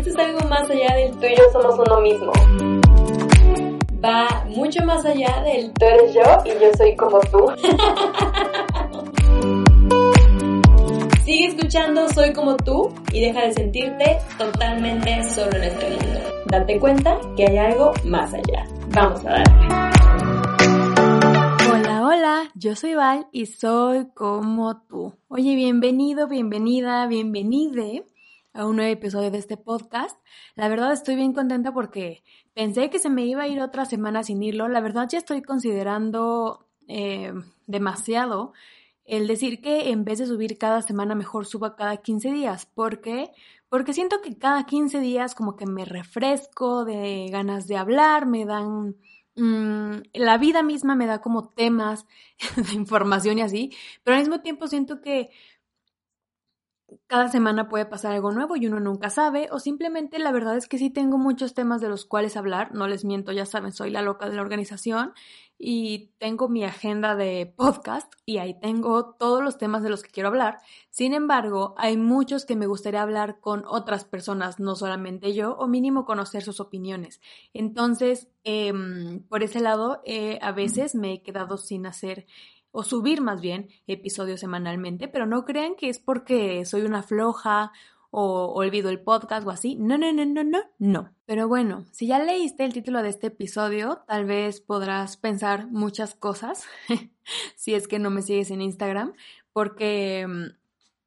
Esto es algo más allá del tú y yo somos uno mismo. Va mucho más allá del tú eres yo y yo soy como tú. Sigue escuchando Soy como tú y deja de sentirte totalmente solo en este mundo. Date cuenta que hay algo más allá. Vamos a darle. Hola, hola, yo soy Val y soy como tú. Oye, bienvenido, bienvenida, bienvenide a un nuevo episodio de este podcast. La verdad estoy bien contenta porque pensé que se me iba a ir otra semana sin irlo. La verdad ya estoy considerando eh, demasiado el decir que en vez de subir cada semana mejor suba cada 15 días. ¿Por qué? Porque siento que cada 15 días como que me refresco de ganas de hablar, me dan... Mm, la vida misma me da como temas de información y así, pero al mismo tiempo siento que cada semana puede pasar algo nuevo y uno nunca sabe, o simplemente la verdad es que sí tengo muchos temas de los cuales hablar, no les miento, ya saben, soy la loca de la organización y tengo mi agenda de podcast y ahí tengo todos los temas de los que quiero hablar. Sin embargo, hay muchos que me gustaría hablar con otras personas, no solamente yo, o mínimo conocer sus opiniones. Entonces, em, por ese lado, eh, a veces me he quedado sin hacer o subir más bien episodios semanalmente, pero no crean que es porque soy una floja o olvido el podcast o así. No, no, no, no, no, no. Pero bueno, si ya leíste el título de este episodio, tal vez podrás pensar muchas cosas, si es que no me sigues en Instagram, porque mm,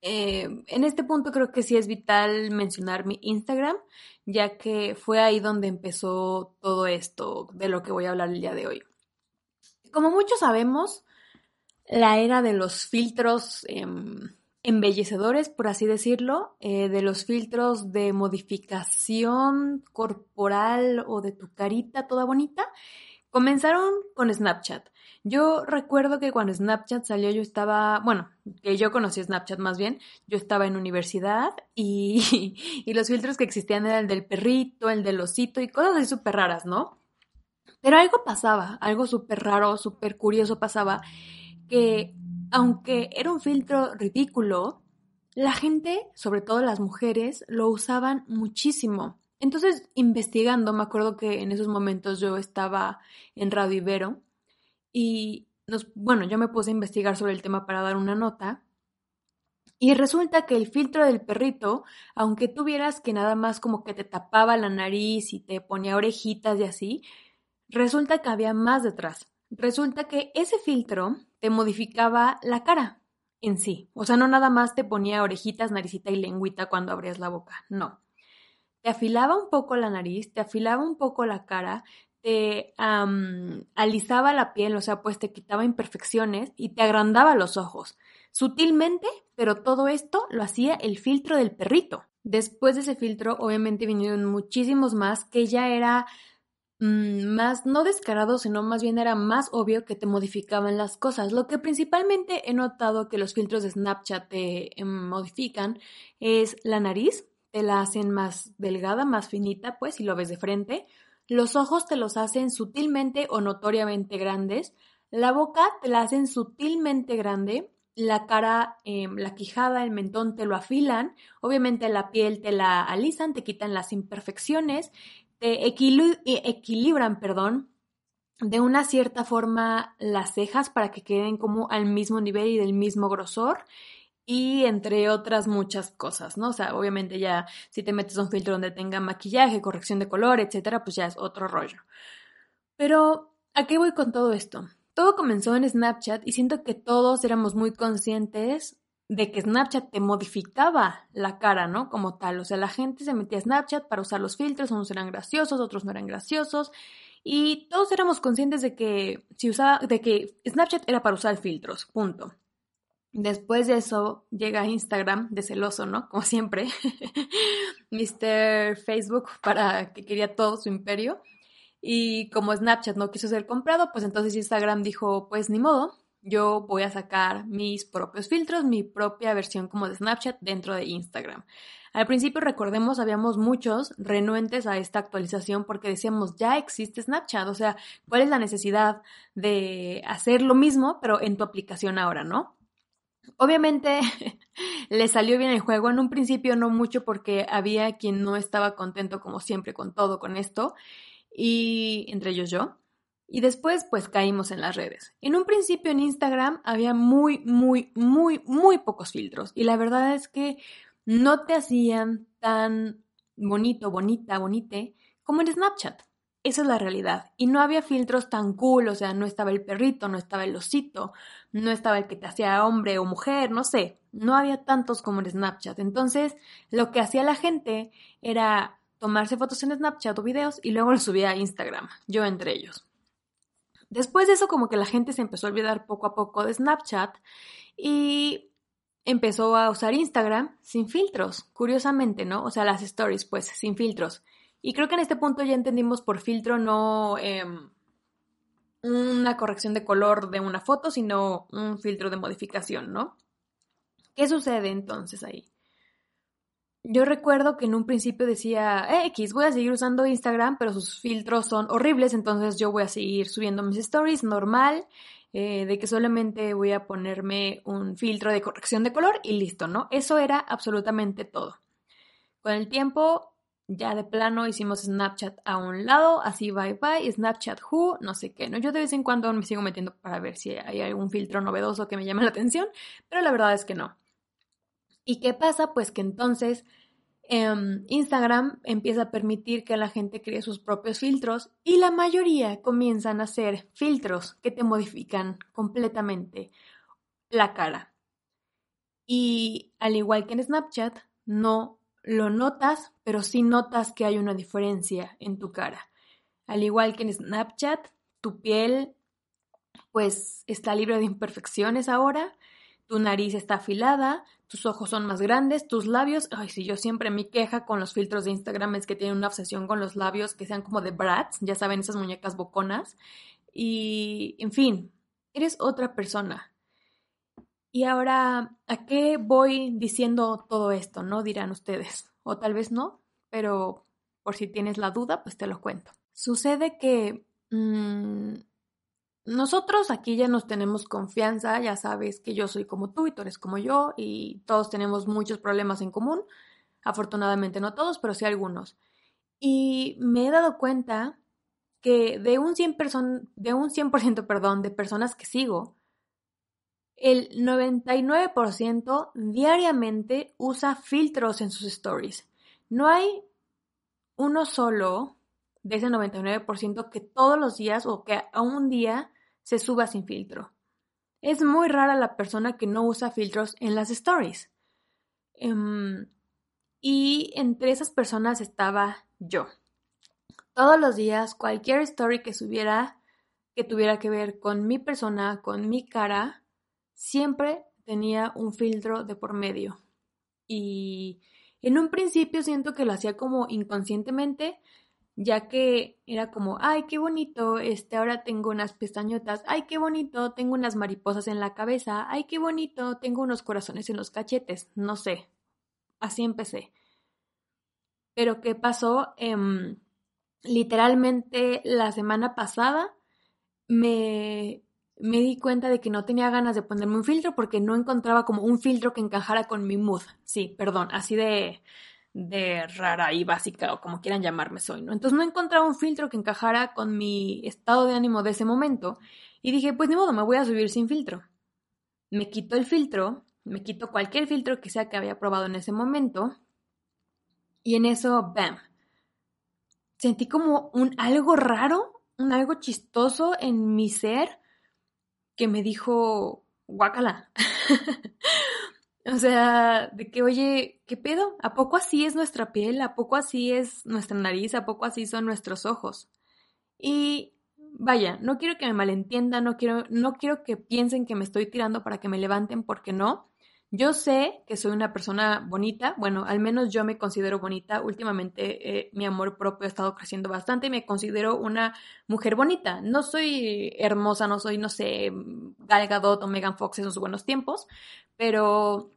eh, en este punto creo que sí es vital mencionar mi Instagram, ya que fue ahí donde empezó todo esto de lo que voy a hablar el día de hoy. Como muchos sabemos, la era de los filtros em, embellecedores, por así decirlo, eh, de los filtros de modificación corporal o de tu carita toda bonita, comenzaron con Snapchat. Yo recuerdo que cuando Snapchat salió yo estaba, bueno, que yo conocí Snapchat más bien, yo estaba en universidad y, y los filtros que existían eran el del perrito, el del osito y cosas así súper raras, ¿no? Pero algo pasaba, algo súper raro, súper curioso pasaba que aunque era un filtro ridículo, la gente, sobre todo las mujeres, lo usaban muchísimo. Entonces, investigando, me acuerdo que en esos momentos yo estaba en Radio Ibero y, bueno, yo me puse a investigar sobre el tema para dar una nota. Y resulta que el filtro del perrito, aunque tuvieras que nada más como que te tapaba la nariz y te ponía orejitas y así, resulta que había más detrás. Resulta que ese filtro te modificaba la cara en sí. O sea, no nada más te ponía orejitas, naricita y lengüita cuando abrías la boca. No. Te afilaba un poco la nariz, te afilaba un poco la cara, te alisaba la piel, o sea, pues te quitaba imperfecciones y te agrandaba los ojos. Sutilmente, pero todo esto lo hacía el filtro del perrito. Después de ese filtro, obviamente vinieron muchísimos más que ya era más, no descarado, sino más bien era más obvio que te modificaban las cosas. Lo que principalmente he notado que los filtros de Snapchat te em, modifican es la nariz, te la hacen más delgada, más finita, pues, si lo ves de frente. Los ojos te los hacen sutilmente o notoriamente grandes. La boca te la hacen sutilmente grande. La cara, em, la quijada, el mentón te lo afilan. Obviamente la piel te la alisan, te quitan las imperfecciones equilibran, perdón, de una cierta forma las cejas para que queden como al mismo nivel y del mismo grosor y entre otras muchas cosas, ¿no? O sea, obviamente ya si te metes un filtro donde tenga maquillaje, corrección de color, etcétera, pues ya es otro rollo. Pero, ¿a qué voy con todo esto? Todo comenzó en Snapchat y siento que todos éramos muy conscientes de que Snapchat te modificaba la cara, ¿no? Como tal. O sea, la gente se metía a Snapchat para usar los filtros, unos eran graciosos, otros no eran graciosos. Y todos éramos conscientes de que si usaba, de que Snapchat era para usar filtros. Punto. Después de eso llega Instagram de celoso, ¿no? Como siempre. Mr. Facebook para que quería todo su imperio. Y como Snapchat no quiso ser comprado, pues entonces Instagram dijo, pues ni modo, yo voy a sacar mis propios filtros, mi propia versión como de Snapchat dentro de Instagram. Al principio, recordemos, habíamos muchos renuentes a esta actualización porque decíamos, ya existe Snapchat, o sea, ¿cuál es la necesidad de hacer lo mismo, pero en tu aplicación ahora, no? Obviamente le salió bien el juego, en un principio no mucho porque había quien no estaba contento como siempre con todo, con esto, y entre ellos yo. Y después pues caímos en las redes. En un principio en Instagram había muy, muy, muy, muy pocos filtros y la verdad es que no te hacían tan bonito, bonita, bonite como en Snapchat. Esa es la realidad. Y no había filtros tan cool, o sea, no estaba el perrito, no estaba el osito, no estaba el que te hacía hombre o mujer, no sé. No había tantos como en Snapchat. Entonces, lo que hacía la gente era tomarse fotos en Snapchat o videos y luego los subía a Instagram, yo entre ellos. Después de eso, como que la gente se empezó a olvidar poco a poco de Snapchat y empezó a usar Instagram sin filtros, curiosamente, ¿no? O sea, las stories, pues, sin filtros. Y creo que en este punto ya entendimos por filtro no em, una corrección de color de una foto, sino un filtro de modificación, ¿no? ¿Qué sucede entonces ahí? Yo recuerdo que en un principio decía, eh, X, voy a seguir usando Instagram, pero sus filtros son horribles, entonces yo voy a seguir subiendo mis stories normal, eh, de que solamente voy a ponerme un filtro de corrección de color y listo, ¿no? Eso era absolutamente todo. Con el tiempo ya de plano hicimos Snapchat a un lado, así bye bye, Snapchat who, no sé qué, ¿no? Yo de vez en cuando me sigo metiendo para ver si hay algún filtro novedoso que me llame la atención, pero la verdad es que no. ¿Y qué pasa? Pues que entonces em, Instagram empieza a permitir que la gente cree sus propios filtros y la mayoría comienzan a hacer filtros que te modifican completamente la cara. Y al igual que en Snapchat, no lo notas, pero sí notas que hay una diferencia en tu cara. Al igual que en Snapchat, tu piel pues está libre de imperfecciones ahora, tu nariz está afilada, tus ojos son más grandes, tus labios, ay, si yo siempre mi queja con los filtros de Instagram es que tienen una obsesión con los labios que sean como de brats, ya saben, esas muñecas boconas. Y, en fin, eres otra persona. Y ahora, ¿a qué voy diciendo todo esto? ¿No? Dirán ustedes. O tal vez no, pero por si tienes la duda, pues te lo cuento. Sucede que mm, nosotros aquí ya nos tenemos confianza, ya sabes que yo soy como tú y tú eres como yo y todos tenemos muchos problemas en común. Afortunadamente no todos, pero sí algunos. Y me he dado cuenta que de un 100%, de un 100 perdón, de personas que sigo, el 99% diariamente usa filtros en sus stories. No hay uno solo de ese 99% que todos los días o que a un día se suba sin filtro. Es muy rara la persona que no usa filtros en las stories. Em, y entre esas personas estaba yo. Todos los días, cualquier story que subiera, que tuviera que ver con mi persona, con mi cara, siempre tenía un filtro de por medio. Y en un principio siento que lo hacía como inconscientemente, ya que era como, ay, qué bonito, este, ahora tengo unas pestañotas, ay, qué bonito, tengo unas mariposas en la cabeza, ay, qué bonito, tengo unos corazones en los cachetes, no sé. Así empecé. Pero ¿qué pasó? Em, literalmente la semana pasada me me di cuenta de que no tenía ganas de ponerme un filtro porque no encontraba como un filtro que encajara con mi mood. Sí, perdón, así de, de rara y básica o como quieran llamarme soy, ¿no? Entonces no encontraba un filtro que encajara con mi estado de ánimo de ese momento y dije, pues ni modo, me voy a subir sin filtro. Me quito el filtro, me quito cualquier filtro que sea que había probado en ese momento y en eso, bam, sentí como un algo raro, un algo chistoso en mi ser que me dijo, guácala. o sea, de que, oye, ¿qué pedo? ¿A poco así es nuestra piel? ¿A poco así es nuestra nariz? ¿A poco así son nuestros ojos? Y vaya, no quiero que me malentiendan, no quiero, no quiero que piensen que me estoy tirando para que me levanten, porque no. Yo sé que soy una persona bonita, bueno, al menos yo me considero bonita. Últimamente eh, mi amor propio ha estado creciendo bastante y me considero una mujer bonita. No soy hermosa, no soy, no sé, Gal Gadot o Megan Fox en sus buenos tiempos, pero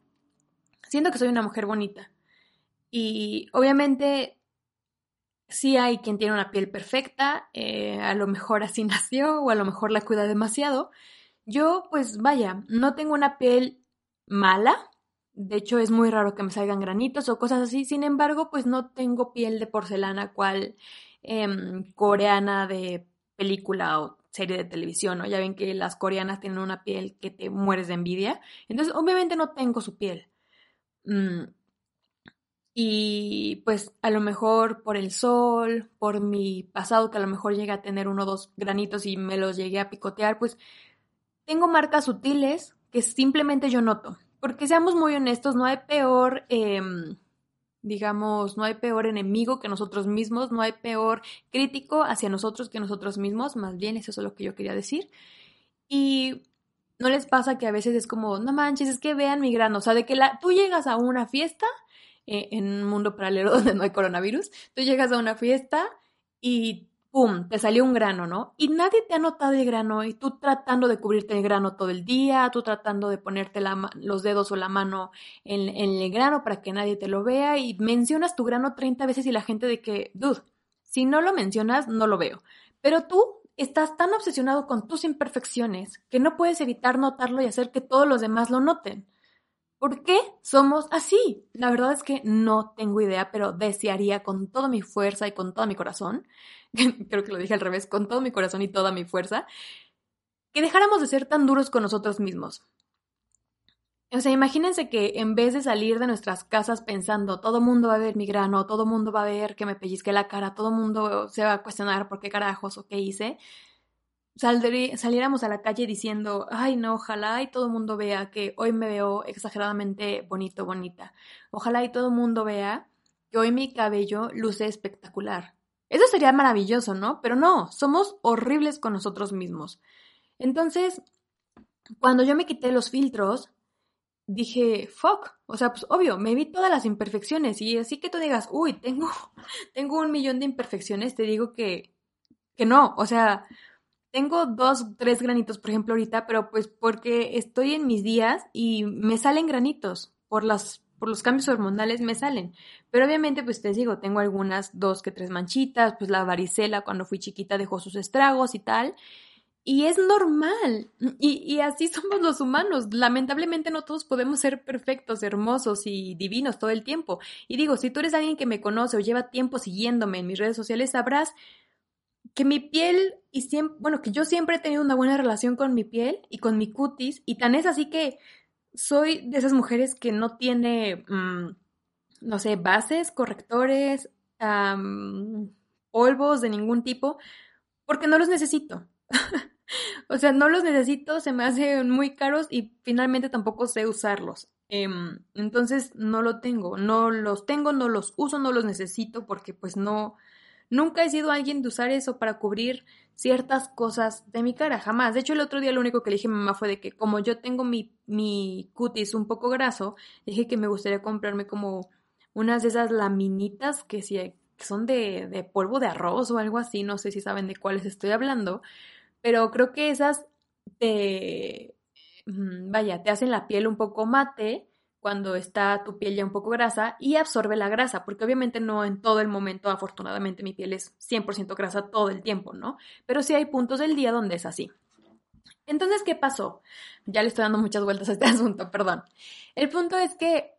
siento que soy una mujer bonita. Y obviamente sí hay quien tiene una piel perfecta, eh, a lo mejor así nació o a lo mejor la cuida demasiado. Yo, pues vaya, no tengo una piel mala. De hecho, es muy raro que me salgan granitos o cosas así. Sin embargo, pues no tengo piel de porcelana cual em, coreana de película o serie de televisión, ¿no? Ya ven que las coreanas tienen una piel que te mueres de envidia. Entonces, obviamente no tengo su piel. Mm, y pues a lo mejor por el sol, por mi pasado que a lo mejor llegué a tener uno o dos granitos y me los llegué a picotear, pues tengo marcas sutiles que simplemente yo noto. Porque seamos muy honestos, no hay peor, em, digamos, no hay peor enemigo que nosotros mismos, no hay peor crítico hacia nosotros que nosotros mismos, más bien eso es lo que yo quería decir. Y no les pasa que a veces es como, no manches, es que vean mi grano, o sea, de que la, tú llegas a una fiesta eh, en un mundo paralelo donde no hay coronavirus, tú llegas a una fiesta y ¡pum! te salió un grano, ¿no? Y nadie te ha notado el grano y tú tratando de cubrirte el grano todo el día, tú tratando de ponerte los dedos o la mano en, en, el grano para que nadie te lo vea y mencionas tu grano 30 veces y la gente de que, dude, si no lo mencionas, no lo veo. Pero tú estás tan obsesionado con tus imperfecciones que no puedes evitar notarlo y hacer que todos los demás lo noten. ¿Por qué somos así? La verdad es que no tengo idea, pero desearía con toda mi fuerza y con todo mi corazón, creo que lo dije al revés, con todo mi corazón y toda mi fuerza, que dejáramos de ser tan duros con nosotros mismos. O sea, imagínense que en vez de salir de nuestras casas pensando, todo mundo va a ver mi grano, todo mundo va a ver que me pellizqué la cara, todo mundo se va a cuestionar por qué carajos o qué hice, saliéramos a la calle diciendo, ay no, ojalá y todo el mundo vea que hoy me veo exageradamente bonito, bonita. Ojalá y todo el mundo vea que hoy mi cabello luce espectacular. Eso sería maravilloso, ¿no? Pero no, somos horribles con nosotros mismos. Entonces, cuando yo me quité los filtros, dije, fuck, o sea, pues obvio, me vi todas las imperfecciones y así que tú digas, uy, tengo, tengo un millón de imperfecciones, te digo que, que no, o sea, tengo dos, tres granitos, por ejemplo, ahorita, pero pues porque estoy en mis días y me salen granitos por las por los cambios hormonales me salen. Pero obviamente, pues te digo, tengo algunas dos que tres manchitas, pues la varicela cuando fui chiquita dejó sus estragos y tal. Y es normal. Y, y, así somos los humanos. Lamentablemente no todos podemos ser perfectos, hermosos y divinos todo el tiempo. Y digo, si tú eres alguien que me conoce o lleva tiempo siguiéndome en mis redes sociales, sabrás que mi piel y siempre, bueno, que yo siempre he tenido una buena relación con mi piel y con mi cutis y tan es así que soy de esas mujeres que no tiene, mm, no sé, bases, correctores, polvos de ningún tipo, porque no los necesito. o sea, no los necesito, se me hacen muy caros y finalmente tampoco sé usarlos. Em, entonces no lo tengo, no los tengo, no los uso, no los necesito porque pues no, Nunca he sido alguien de usar eso para cubrir ciertas cosas de mi cara, jamás. De hecho, el otro día lo único que le dije a mi mamá fue de que como yo tengo mi, mi cutis un poco graso, dije que me gustaría comprarme como unas de esas laminitas que, si, son de, de polvo de arroz o algo así, no sé si saben de cuáles estoy hablando, pero creo que esas te, mm, vaya, te hacen la piel un poco mate cuando está tu piel ya un poco grasa y absorbe la grasa, porque obviamente no en todo el momento, afortunadamente mi piel es 100% grasa todo el tiempo, ¿no? Pero sí hay puntos del día donde es así. Entonces, ¿qué pasó? Ya le estoy dando muchas vueltas a este asunto, perdón. El punto es que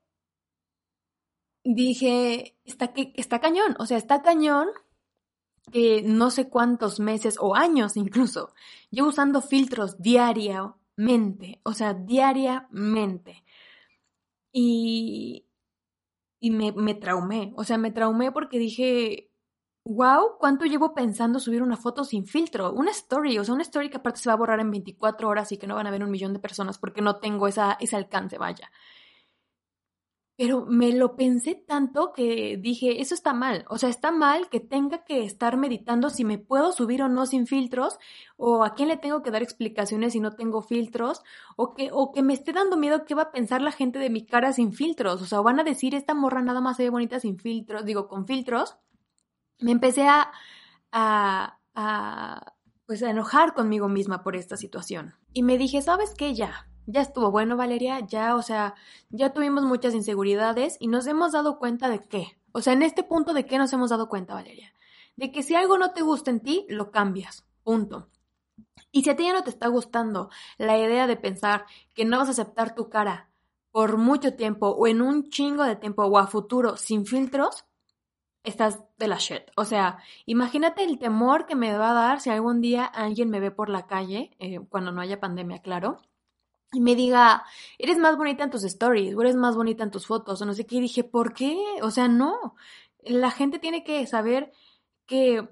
dije, está, está cañón, o sea, está cañón que no sé cuántos meses o años incluso, yo usando filtros diariamente, o sea, diariamente. Y, y me, me traumé, o sea, me traumé porque dije, wow, ¿cuánto llevo pensando subir una foto sin filtro? Una story, o sea, una story que aparte se va a borrar en 24 horas y que no van a ver un millón de personas porque no tengo esa, ese alcance, vaya. Pero me lo pensé tanto que dije, eso está mal. O sea, está mal que tenga que estar meditando si me puedo subir o no sin filtros, o a quién le tengo que dar explicaciones si no tengo filtros, o que, o que me esté dando miedo qué va a pensar la gente de mi cara sin filtros. O sea, van a decir, esta morra nada más se ve bonita sin filtros, digo, con filtros. Me empecé a, a, a, pues a enojar conmigo misma por esta situación. Y me dije, ¿sabes qué? Ya, ya estuvo bueno, Valeria, ya, o sea, ya tuvimos muchas inseguridades y nos hemos dado cuenta de qué. O sea, en este punto de qué nos hemos dado cuenta, Valeria. De que si algo no te gusta en ti, lo cambias. Punto. Y si a ti ya no te está gustando la idea de pensar que no vas a aceptar tu cara por mucho tiempo o en un chingo de tiempo o a futuro sin filtros, estás de la shit. O sea, imagínate el temor que me va a dar si algún día alguien me ve por la calle, eh, cuando no haya pandemia, claro, y me diga, eres más bonita en tus stories, o eres más bonita en tus fotos, o no sé qué. Y dije, ¿por qué? O sea, no. La gente tiene que saber que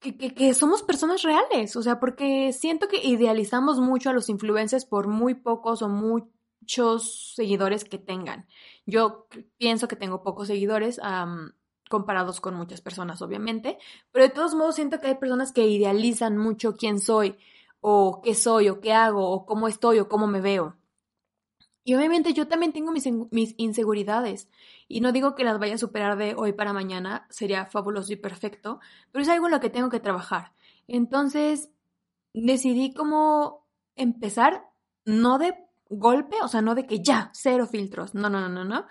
que, que, somos personas reales, o sea, porque siento que idealizamos mucho a los influencers por muy pocos o muchos seguidores que tengan. Yo pienso que tengo pocos seguidores comparados con muchas personas, obviamente, pero de todos modos siento que hay personas que idealizan mucho quién soy o qué soy o qué hago o cómo estoy o cómo me veo. Y obviamente yo también tengo mis, mis, inseguridades. Y no digo que las vaya a superar de hoy para mañana, sería fabuloso y perfecto, pero es algo en lo que tengo que trabajar. Entonces, decidí cómo empezar, no de golpe, o sea, no de que ya, cero filtros, no, no, no, no, no,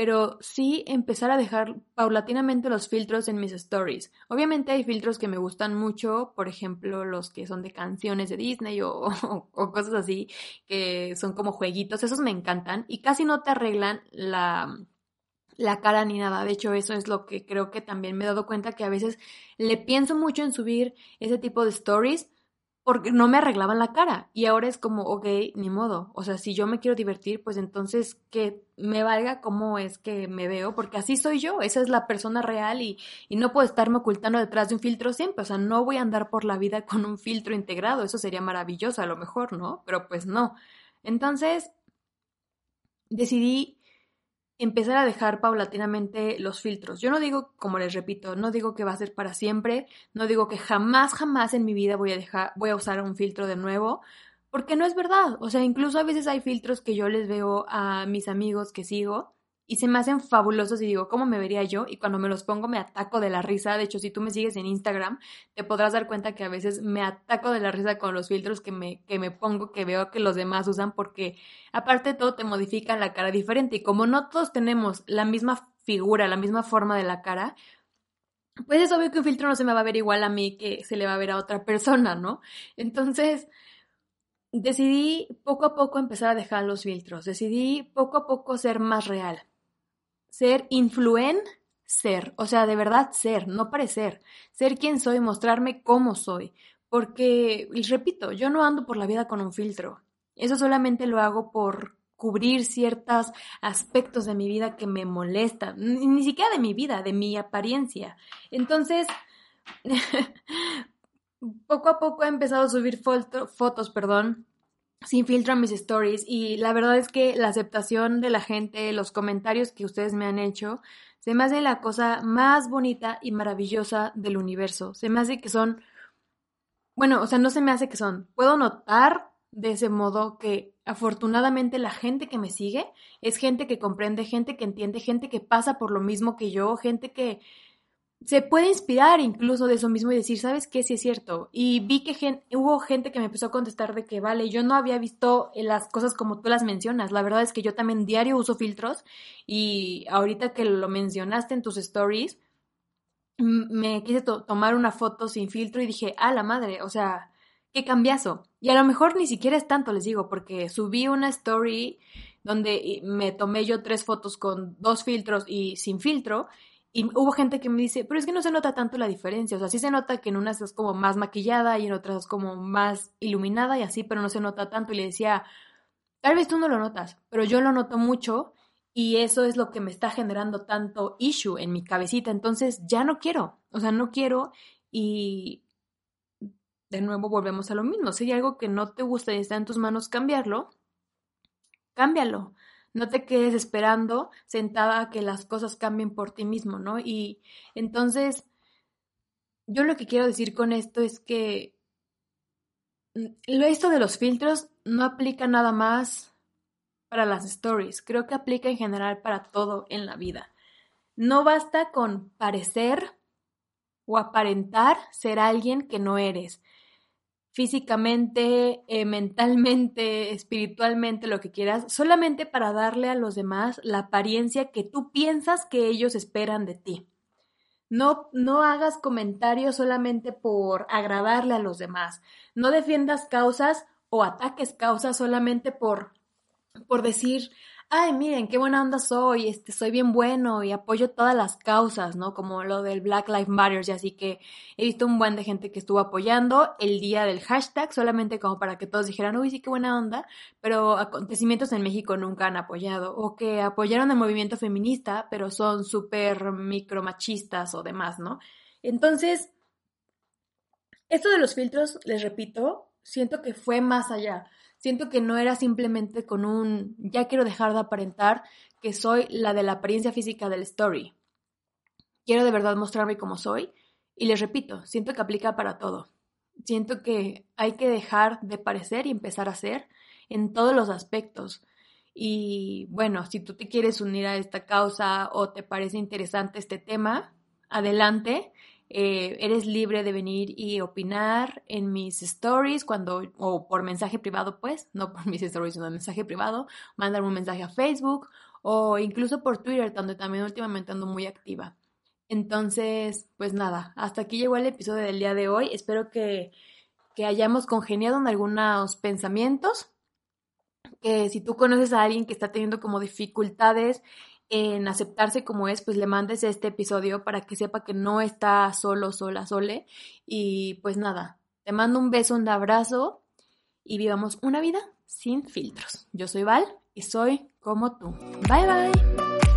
pero sí empezar a dejar paulatinamente los filtros en mis stories. Obviamente hay filtros que me gustan mucho, por ejemplo, los que son de canciones de Disney o, o, cosas así, que son como jueguitos, esos me encantan y casi no te arreglan la, la cara ni nada. De hecho, eso es lo que creo que también me he dado cuenta que a veces le pienso mucho en subir ese tipo de stories porque no me arreglaban la cara. Y ahora es como, ok, ni modo. O sea, si yo me quiero divertir, pues entonces que me valga cómo es que me veo, porque así soy yo, esa es la persona real y, y no puedo estarme ocultando detrás de un filtro siempre. O sea, no voy a andar por la vida con un filtro integrado. Eso sería maravilloso a lo mejor, ¿no? Pero pues no. Entonces, decidí empezar a dejar paulatinamente los filtros. Yo no digo, como les repito, no digo que va a ser para siempre, no digo que jamás, jamás en mi vida voy a dejar, voy a usar un filtro de nuevo, porque no es verdad. O sea, incluso a veces hay filtros que yo les veo a mis amigos que sigo y se me hacen fabulosos y digo, ¿cómo me vería yo? Y cuando me los pongo me ataco de la risa. De hecho, si tú me sigues en Instagram, te podrás dar cuenta que a veces me ataco de la risa con los filtros que me, que me pongo, que veo que los demás usan, porque aparte todo te modifican la cara diferente. Y como no todos tenemos la misma figura, la misma forma de la cara, pues es obvio que un filtro no se me va a ver igual a mí que se le va a ver a otra persona, ¿no? Entonces, decidí poco a poco empezar a dejar los filtros, decidí poco a poco ser más real ser influencer, o sea, de verdad ser, no parecer, ser quien soy, mostrarme cómo soy, porque, repito, yo no ando por la vida con un filtro, eso solamente lo hago por cubrir ciertos aspectos de mi vida que me molestan, ni siquiera de mi vida, de mi apariencia. Entonces, poco a poco he empezado a subir fotos, perdón, sin filtro a mis stories y la verdad es que la aceptación de la gente, los comentarios que ustedes me han hecho, se me hace la cosa más bonita y maravillosa del universo. Se me hace que son, bueno, o sea, no se me hace que son. Puedo notar de ese modo que afortunadamente la gente que me sigue es gente que comprende, gente que entiende, gente que pasa por lo mismo que yo, gente que se puede inspirar incluso de eso mismo y decir, ¿sabes qué? Sí es cierto. Y vi que hubo gente que me empezó a contestar de que, vale, yo no había visto las cosas como tú las mencionas. La verdad es que yo también diario uso filtros y ahorita que lo mencionaste en tus stories, me quise tomar una foto sin filtro y dije, ah, la madre, o sea, qué cambiazo. Y a lo mejor ni siquiera es tanto, les digo, porque subí una story donde me tomé yo tres fotos con dos filtros y sin filtro y hubo gente que me dice, pero es que no se nota tanto la diferencia. O sea, sí se nota que en unas estás como más maquillada y en otras como más iluminada y así, pero no se nota tanto. Y le decía, tal vez tú no lo notas, pero yo lo noto mucho y eso es lo que me está generando tanto issue en mi cabecita. Entonces ya no quiero. O sea, no quiero y de nuevo volvemos a lo mismo. Si hay algo que no te gusta y está en tus manos cambiarlo, cámbialo. No te quedes esperando sentada a que las cosas cambien por ti mismo, ¿no? Y entonces, yo lo que quiero decir con esto es que mm, esto de los filtros no aplica nada más para las stories, creo que aplica en general para todo en la vida. No basta con parecer o aparentar ser alguien que no eres físicamente, eh, mentalmente, espiritualmente, lo que quieras, solamente para darle a los demás la apariencia que tú piensas que ellos esperan de ti. No, no hagas comentarios solamente por agradarle a los demás. No defiendas causas o ataques causas solamente por por decir, ay, miren, qué buena onda soy, este, soy bien bueno y apoyo todas las causas, ¿no? Como lo del Black Lives Matter, y así que he visto un buen de gente que estuvo apoyando el día del hashtag, solamente como para que todos dijeran, uy, sí, qué buena onda, pero acontecimientos en México nunca han apoyado, o que apoyaron el movimiento feminista, pero son súper micromachistas o demás, ¿no? Entonces, esto de los filtros, les repito, siento que fue más allá siento que no era simplemente con un ya quiero dejar de aparentar que soy la de la apariencia física del story. Quiero de verdad mostrarme como soy y les repito, siento que aplica para todo. Siento que hay que dejar de parecer y empezar a ser en todos los aspectos. Y bueno, si tú te quieres unir a esta causa o te parece interesante este tema, adelante. Eh, eres libre de venir y opinar en mis stories cuando, o por mensaje privado, pues, no por mis stories, sino mensaje privado, mandarme un mensaje a Facebook o incluso por Twitter, donde también últimamente ando muy activa. Entonces, pues nada, hasta aquí llegó el episodio del día de hoy. Espero que, que hayamos congeniado en algunos pensamientos. Que si tú conoces a alguien que está teniendo como dificultades en aceptarse como es, pues le mandes este episodio para que sepa que no está solo, sola, sole. Y pues nada, te mando un beso, un abrazo y vivamos una vida sin filtros. Yo soy Val y soy como tú. Bye bye.